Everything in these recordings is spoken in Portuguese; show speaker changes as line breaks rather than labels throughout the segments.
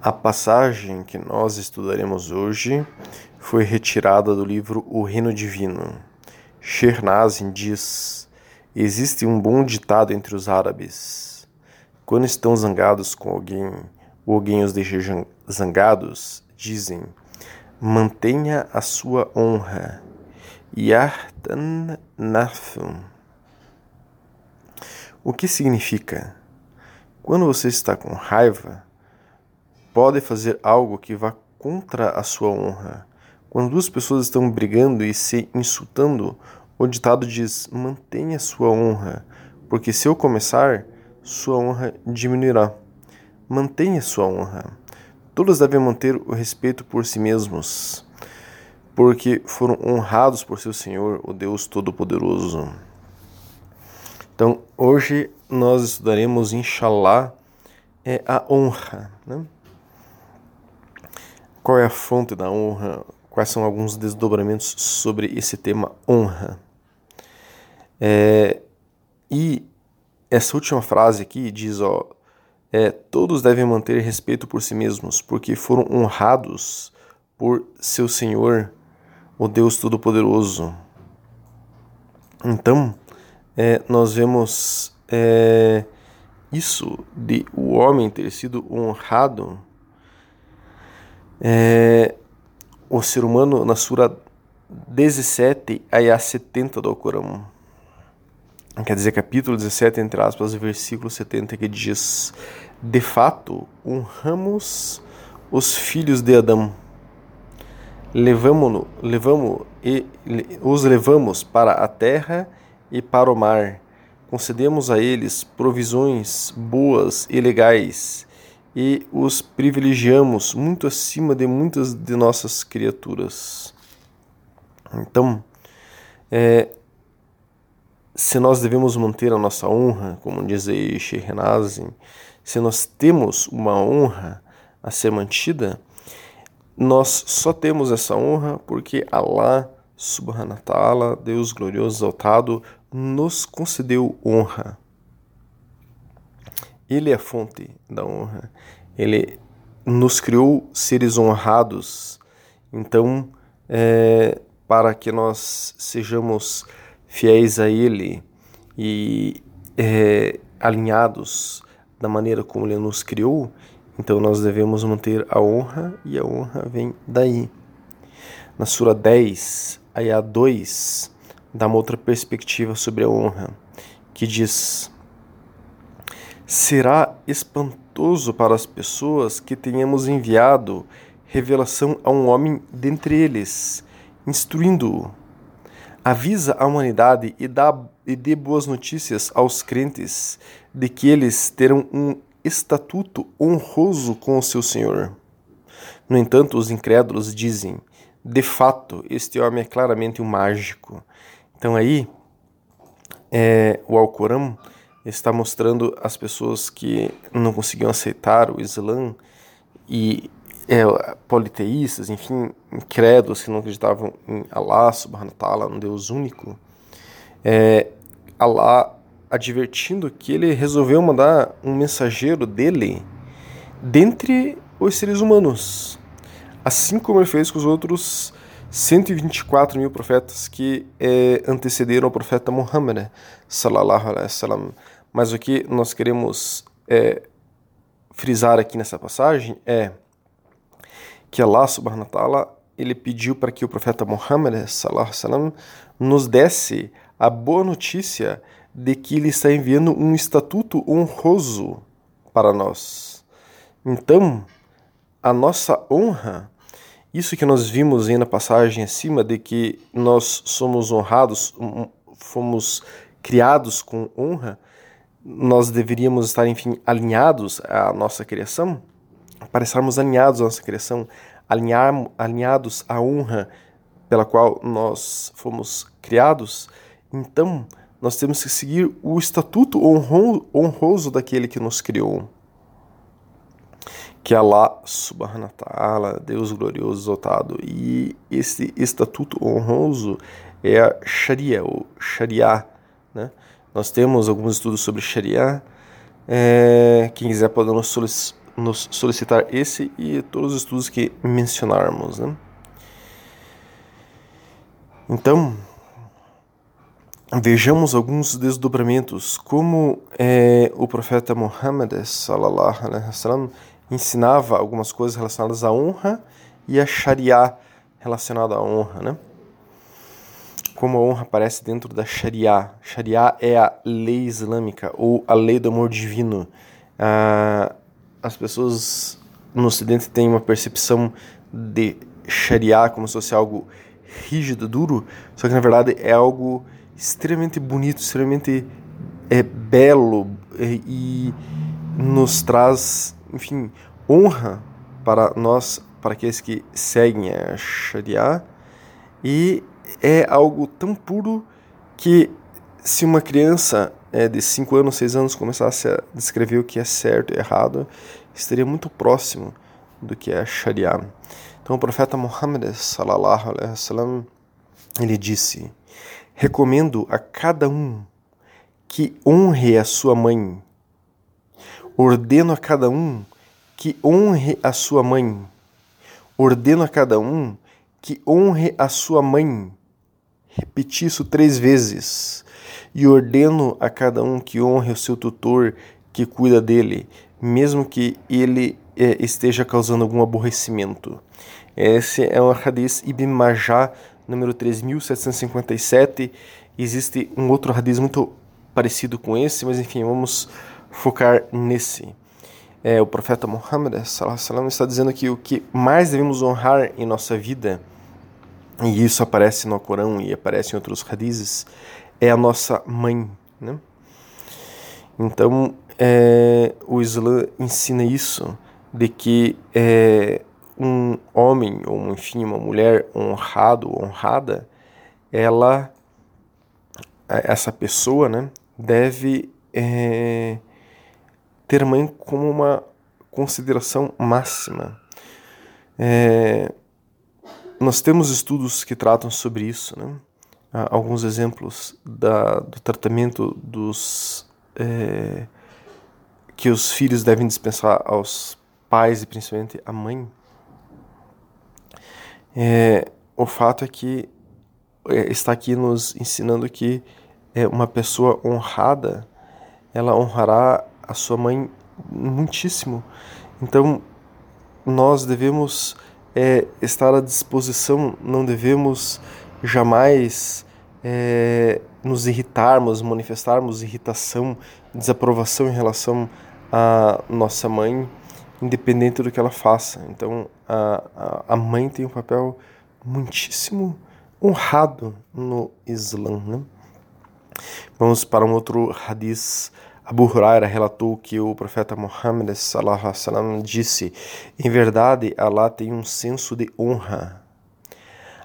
A passagem que nós estudaremos hoje foi retirada do livro O Reino Divino. Shernazin diz: Existe um bom ditado entre os árabes. Quando estão zangados com alguém, ou alguém os deixa zangados, dizem: Mantenha a sua honra. Yartan nafum. O que significa? Quando você está com raiva, pode fazer algo que vá contra a sua honra. Quando duas pessoas estão brigando e se insultando, o ditado diz: mantenha sua honra, porque se eu começar, sua honra diminuirá. Mantenha sua honra. Todos devem manter o respeito por si mesmos, porque foram honrados por seu Senhor, o Deus Todo-Poderoso. Então, hoje nós estudaremos, inshallah, é a honra. Né? Qual é a fonte da honra? Quais são alguns desdobramentos sobre esse tema honra? É, e essa última frase aqui diz, ó, é, todos devem manter respeito por si mesmos, porque foram honrados por seu Senhor, o Deus Todo-Poderoso. Então, é, nós vemos é, isso de o homem ter sido honrado é, o ser humano na Sura 17, a 70 do Alcorão. Quer dizer, capítulo 17, entre aspas, versículo 70, que diz: De fato, honramos os filhos de Adão. Levamos, levamos e os levamos para a terra e para o mar. Concedemos a eles provisões boas e legais e os privilegiamos muito acima de muitas de nossas criaturas. Então, é, se nós devemos manter a nossa honra, como diz aí Shehnazin, se nós temos uma honra a ser mantida, nós só temos essa honra porque Allah subhanahu wa ta'ala, Deus glorioso exaltado, nos concedeu honra. Ele é a fonte da honra. Ele nos criou seres honrados. Então, é, para que nós sejamos fiéis a Ele e é, alinhados da maneira como Ele nos criou, então nós devemos manter a honra e a honra vem daí. Na Sura 10, Ayah 2, dá uma outra perspectiva sobre a honra, que diz Será espantoso para as pessoas que tenhamos enviado revelação a um homem dentre eles, instruindo-o. Avisa a humanidade e, dá, e dê boas notícias aos crentes de que eles terão um estatuto honroso com o seu Senhor. No entanto, os incrédulos dizem: de fato, este homem é claramente um mágico. Então aí, é, o Alcorão está mostrando as pessoas que não conseguiam aceitar o Islã e é, politeístas, enfim, incrédulos que não acreditavam em Allah subhanahu wa ta'ala, um Deus único, é, Allah advertindo que ele resolveu mandar um mensageiro dele dentre os seres humanos, assim como ele fez com os outros 124 mil profetas que é, antecederam o profeta Muhammad, salallahu alaihi. Mas o que nós queremos é, frisar aqui nessa passagem é que Allah subhanahu wa ta'ala ele pediu para que o profeta Muhammad wasallam nos desse a boa notícia de que ele está enviando um estatuto honroso para nós. Então, a nossa honra isso que nós vimos aí na passagem acima de que nós somos honrados, fomos criados com honra, nós deveríamos estar, enfim, alinhados à nossa criação, para estarmos alinhados à nossa criação, alinhar, alinhados à honra pela qual nós fomos criados, então nós temos que seguir o estatuto honroso daquele que nos criou que Allah subhanahu wa ta'ala, Deus glorioso exaltado, e esse estatuto honroso é a Sharia, ou Sharia, né? Nós temos alguns estudos sobre Sharia, é, quem quiser pode nos nos solicitar esse e todos os estudos que mencionarmos. Né? Então, vejamos alguns desdobramentos, como é, o profeta Muhammad wasallam ensinava algumas coisas relacionadas à honra e a Sharia relacionada à honra, né? Como a honra aparece dentro da Sharia. Sharia é a lei islâmica ou a lei do amor divino. Ah, as pessoas no Ocidente têm uma percepção de Sharia como se fosse algo rígido, duro, só que na verdade é algo extremamente bonito, extremamente é, belo é, e nos traz, enfim, honra para nós, para aqueles que seguem a Sharia, e é algo tão puro que se uma criança é, de 5 anos, 6 anos começasse a descrever o que é certo e errado, estaria muito próximo do que é Sharia. Então o profeta Muhammad sallallahu alaihi wasallam ele disse: Recomendo a cada um que honre a sua mãe. Ordeno a cada um que honre a sua mãe. Ordeno a cada um que honre a sua mãe. Repeti isso três vezes. E ordeno a cada um que honre o seu tutor que cuida dele, mesmo que ele é, esteja causando algum aborrecimento. Esse é o Hadith Ibn Majah, número 3757. Existe um outro Hadith muito parecido com esse, mas enfim, vamos focar nesse. É, o profeta Muhammad está dizendo que o que mais devemos honrar em nossa vida, e isso aparece no Corão e aparece em outros hadiths, é a nossa mãe. Né? Então, é, o Islã ensina isso, de que é, um homem ou enfim uma mulher honrado honrada ela essa pessoa né deve é, ter mãe como uma consideração máxima é, nós temos estudos que tratam sobre isso né Há alguns exemplos da, do tratamento dos é, que os filhos devem dispensar aos pais e principalmente à mãe é, o fato é que é, está aqui nos ensinando que é, uma pessoa honrada, ela honrará a sua mãe muitíssimo. Então, nós devemos é, estar à disposição, não devemos jamais é, nos irritarmos, manifestarmos irritação, desaprovação em relação à nossa mãe, independente do que ela faça. Então, a, a, mãe tem um papel muitíssimo honrado no Islã. Né? Vamos para um outro hadith. Abu Huraira relatou que o profeta Muhammad sallam, disse: Em verdade, Allah tem um senso de honra.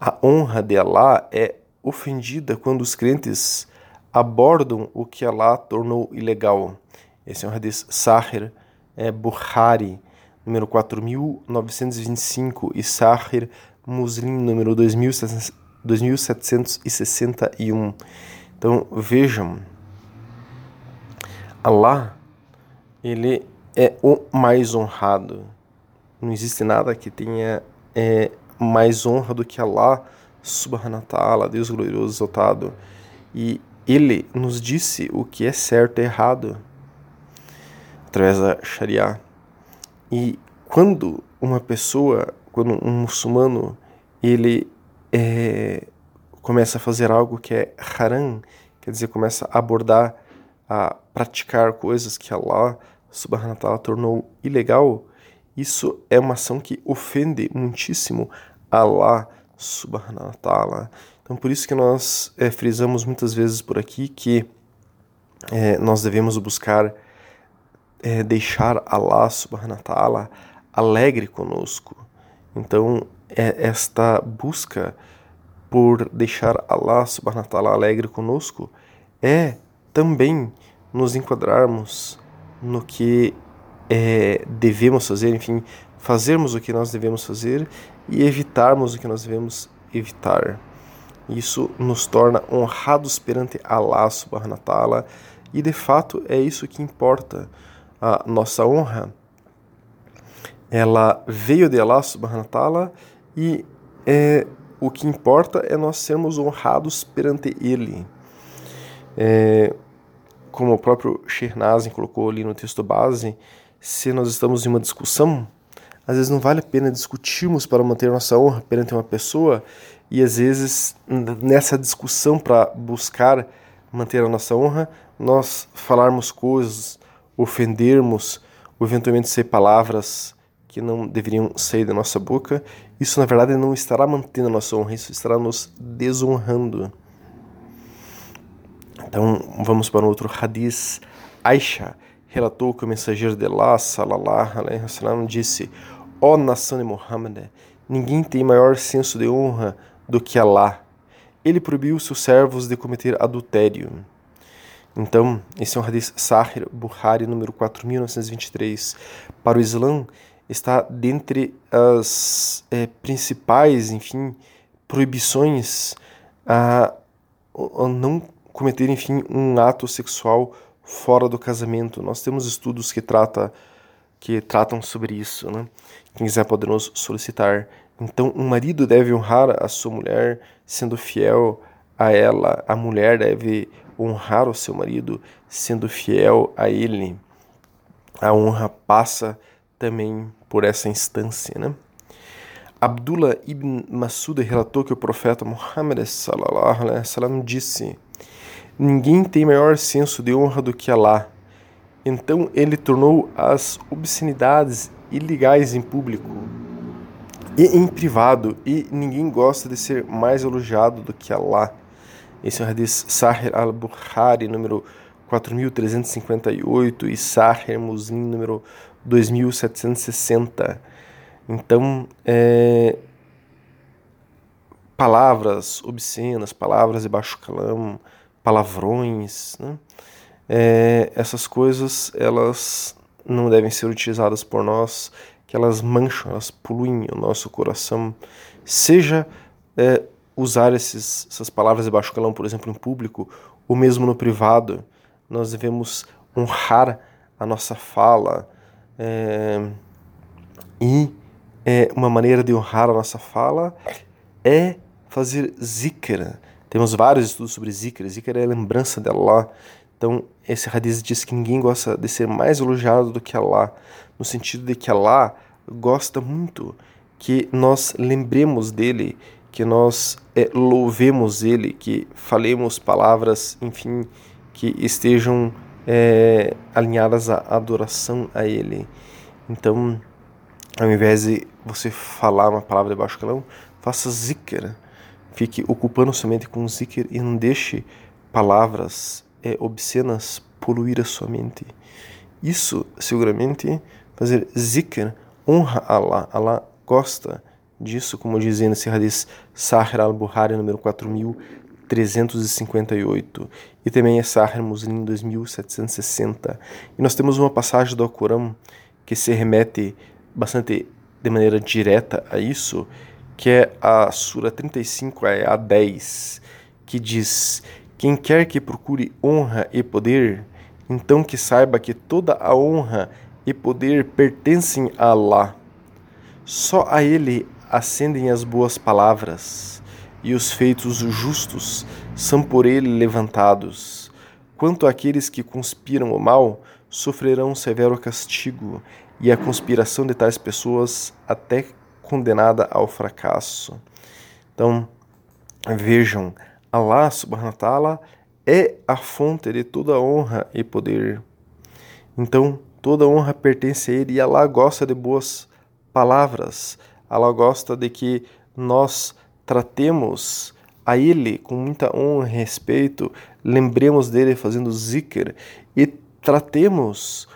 A honra de Allah é ofendida quando os crentes abordam o que Allah tornou ilegal. Esse é um hadith Sahir é Bukhari, número 4925, e Sahir Muslim, número 2761. Então vejam, Allah, ele é o mais honrado. Não existe nada que tenha é, mais honra do que Allah, subhanahu wa ta'ala, Deus glorioso, exaltado. E ele nos disse o que é certo e errado através da Sharia. E quando uma pessoa, quando um muçulmano, ele é, começa a fazer algo que é haram, quer dizer, começa a abordar, a praticar coisas que Allah subhanahu wa ta'ala tornou ilegal, isso é uma ação que ofende muitíssimo Allah subhanahu wa ta'ala. Então por isso que nós é, frisamos muitas vezes por aqui que é, nós devemos buscar é, deixar Allah subhanahu wa ta'ala alegre conosco. Então, é esta busca por deixar Allah subhanahu wa ta'ala alegre conosco é também nos enquadrarmos no que é, devemos fazer, enfim, fazermos o que nós devemos fazer e evitarmos o que nós devemos evitar. Isso nos torna honrados perante Allah subhanahu wa e de fato é isso que importa a nossa honra ela veio de Allah subhanahu wa e é, o que importa é nós sermos honrados perante Ele. É, como o próprio Shernazin colocou ali no texto base, se nós estamos em uma discussão, às vezes não vale a pena discutirmos para manter nossa honra perante uma pessoa e às vezes nessa discussão para buscar manter a nossa honra, nós falarmos coisas, ofendermos, ou eventualmente ser palavras que não deveriam sair da nossa boca, isso na verdade não estará mantendo a nossa honra, isso estará nos desonrando. Então vamos para um outro hadith. Aisha relatou que o mensageiro de Allah, salallahu alaihi wasallam, disse: Ó oh, nação de Muhammad, ninguém tem maior senso de honra do que Allah. Ele proibiu seus servos de cometer adultério. Então, esse é um hadith Sahih Bukhari, número 4923. Para o Islã, está dentre as é, principais, enfim, proibições a, a não cometer, enfim, um ato sexual fora do casamento. Nós temos estudos que, trata, que tratam sobre isso, né? Quem quiser pode nos solicitar. Então, um marido deve honrar a sua mulher sendo fiel a ela. A mulher deve honrar o seu marido sendo fiel a ele. A honra passa também por essa instância, né? Abdullah ibn Masud relatou que o profeta Muhammad sallallahu alaihi wasallam disse: Ninguém tem maior senso de honra do que Allah. Então ele tornou as obscenidades ilegais em público e em privado, e ninguém gosta de ser mais elogiado do que Allah. Esse é o hadith Sahih al-Bukhari, número 4358, e Sahih Muslim, número 2760. Então, é, palavras obscenas, palavras de baixo calão, palavrões, né? é, essas coisas elas não devem ser utilizadas por nós, que elas mancham, elas poluem o nosso coração. Seja é, usar esses, essas palavras de baixo calão, por exemplo, em público, ou mesmo no privado, nós devemos honrar a nossa fala. É, e é, uma maneira de honrar a nossa fala é fazer zikr, temos vários estudos sobre Zikr. Zikr é a lembrança de Allah. Então, esse hadith diz que ninguém gosta de ser mais elogiado do que Allah, no sentido de que Allah gosta muito que nós lembremos dele, que nós é, louvemos ele, que falemos palavras, enfim, que estejam é, alinhadas à adoração a ele. Então, ao invés de você falar uma palavra de baixo calão, faça zikr, Fique ocupando somente com zikr e não deixe palavras é, obscenas poluir a sua mente. Isso, seguramente, fazer zikr honra Allah. Allah gosta disso, como dizia nesse hadith Sahir al-Buhari, número 4358. E também é Sahir Muslim 2760. E nós temos uma passagem do Alcorão que se remete bastante de maneira direta a isso, que é a Sura 35, é a 10, que diz: Quem quer que procure honra e poder, então que saiba que toda a honra e poder pertencem a Allah. Só a Ele ascendem as boas palavras, e os feitos justos são por Ele levantados. Quanto àqueles que conspiram o mal, sofrerão severo castigo, e a conspiração de tais pessoas até condenada ao fracasso. Então, vejam, Allah subhanahu wa ta'ala é a fonte de toda honra e poder. Então, toda honra pertence a Ele e Allah gosta de boas palavras. Allah gosta de que nós tratemos a Ele com muita honra e respeito, lembremos dele fazendo zikr e tratemos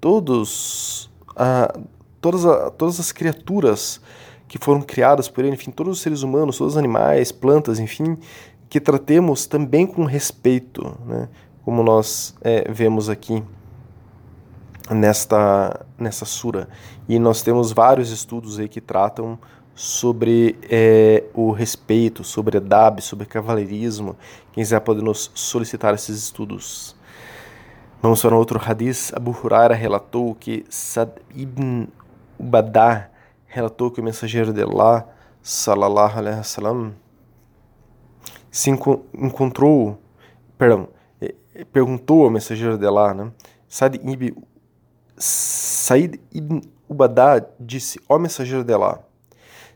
todos uh, todas, a, todas as criaturas que foram criadas por ele, enfim, todos os seres humanos, todos os animais, plantas, enfim, que tratemos também com respeito, né? como nós é, vemos aqui nesta, nesta sura. E nós temos vários estudos aí que tratam sobre é, o respeito, sobre adab, sobre cavaleirismo. Quem quiser pode nos solicitar esses estudos. Vamos para outro hadith. Abu Huraira relatou que Sad ibn Ubadá relatou que o mensageiro de Allah, salallahu alaihi wasallam, se encontrou, perdão, perguntou ao mensageiro de Allah, né? Said ibn, Said ibn Ubadá disse, ó mensageiro de Allah,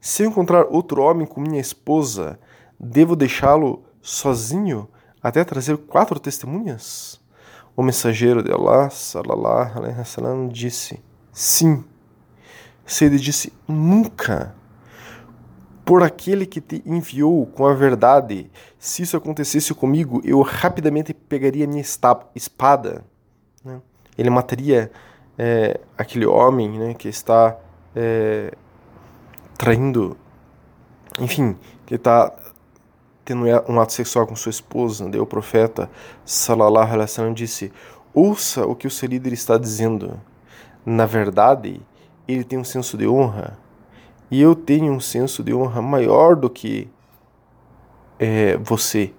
se eu encontrar outro homem com minha esposa, devo deixá-lo sozinho até trazer quatro testemunhas? O mensageiro de Allah, salallahu alaihi wasallam, disse: Sim. Said disse: Nunca. Por aquele que te enviou com a verdade, se isso acontecesse comigo, eu rapidamente pegaria minha espada. Né? Ele mataria é, aquele homem né, que está é, traindo, enfim, que está tendo um ato sexual com sua esposa, daí o profeta sallallahu alaihi disse: "Ouça o que o seu líder está dizendo. Na verdade, ele tem um senso de honra, e eu tenho um senso de honra maior do que é, você.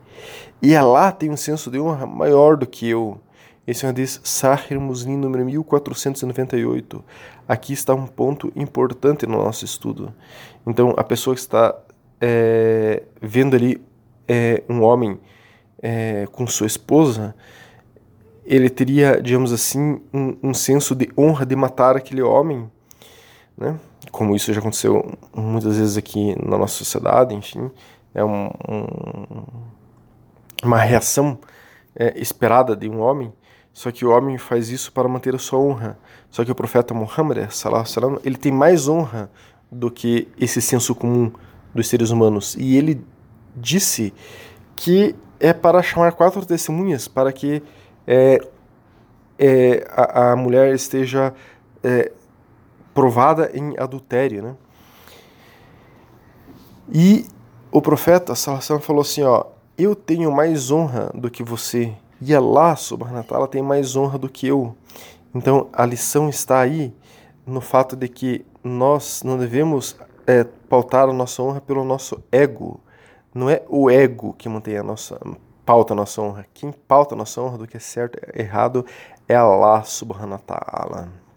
E Allah tem um senso de honra maior do que eu." Esse é um diz Sahir Muslim número 1498. Aqui está um ponto importante no nosso estudo. Então, a pessoa que está é, vendo ali é, um homem é, com sua esposa, ele teria, digamos assim, um, um, senso de honra de matar aquele homem, né? Como isso já aconteceu muitas vezes aqui na nossa sociedade, enfim, é um, um, uma reação é, esperada de um homem. Só que o homem faz isso para manter a sua honra. Só que o profeta Muhammad, salam, ele tem mais honra do que esse senso comum dos seres humanos. E ele disse que é para chamar quatro testemunhas para que é, é, a, a, mulher esteja é, provada em adultério, né? E o profeta Sallallahu falou assim, ó, eu tenho mais honra do que você e Allah subhanahu tem mais honra do que eu. Então a lição está aí no fato de que nós não devemos é, pautar a nossa honra pelo nosso ego, não é o ego que mantém a nossa pauta a nossa honra. Quem pauta a nossa honra do que é certo e errado é Allah subhanahu wa ta'ala.